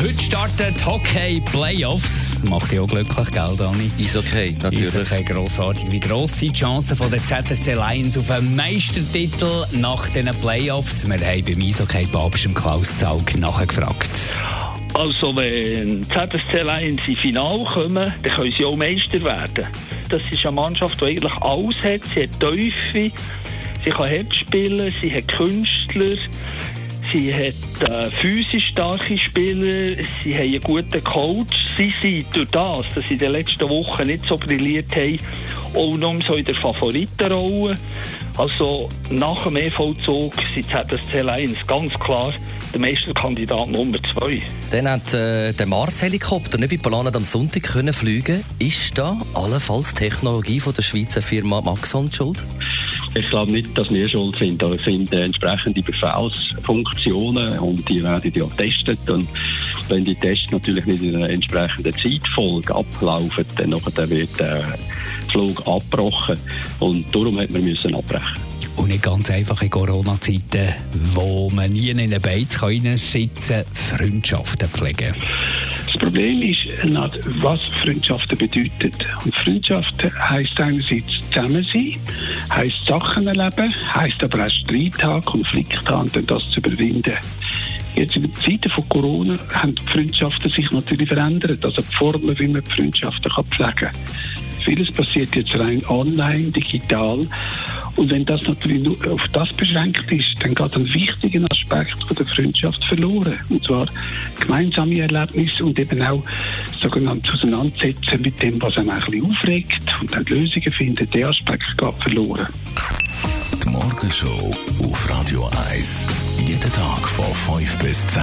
Heute starten die Hockey Playoffs. Macht dich auch glücklich, gell, Dani? Ist okay, natürlich. Eishockey grossartig. Wie gross sind die Chancen von der ZSC Lions auf einen Meistertitel nach diesen Playoffs? Wir haben beim Eishockey Babst im Klaus Zaug nachgefragt. Also wenn ZSC Lions ins Finale kommen, dann können sie auch Meister werden. Das ist eine Mannschaft, die eigentlich alles hat. Sie hat Teufel, sie kann hart spielen, sie hat Künstler, sie hat äh, physisch starke Spieler, sie haben einen guten Coach. Sie sind durch das, dass sie in den letzten Wochen nicht so brilliert haben, auch noch so in der Favoritenrolle. Also nach dem E-Vollzug sind ZSC Lions ganz klar der Meisterkandidat Nummer zwei. Dann hat äh, der Mars-Helikopter nicht bei Planet am Sonntag können fliegen. Ist da allenfalls die Technologie von der Schweizer Firma Maxon schuld? Ich glaube nicht, dass wir schuld sind. Da sind entsprechende Befehlsfunktionen und die werden ja getestet. Und wenn die Tests natürlich nicht in einer entsprechenden Zeitfolge ablaufen, dann wird der Flug abgebrochen. Und darum hat man müssen abbrechen. Und nicht ganz einfach in Corona-Zeiten, wo man nie in einen Beiz sitzen kann, Freundschaften pflegen. Problem ist, was Freundschaften bedeutet. Und Freundschaft heisst einerseits zusammen sein, heisst Sachen erleben, heisst aber auch Streit haben, Konflikte haben und das zu überwinden. Jetzt in Zeiten von Corona haben die Freundschaften sich natürlich verändert. Also die Formen, wie man die Freundschaften pflegen kann. Vieles passiert jetzt rein online, digital. Und wenn das natürlich nur auf das beschränkt ist, dann geht ein wichtiger Aspekt von der Freundschaft verloren. Und zwar gemeinsame Erlebnisse und eben auch sogenannte Auseinandersetzen mit dem, was einen ein bisschen aufregt und dann Lösungen finden. Der Aspekt geht verloren. Die Morgenshow auf Radio 1. Jeden Tag von 5 bis 10.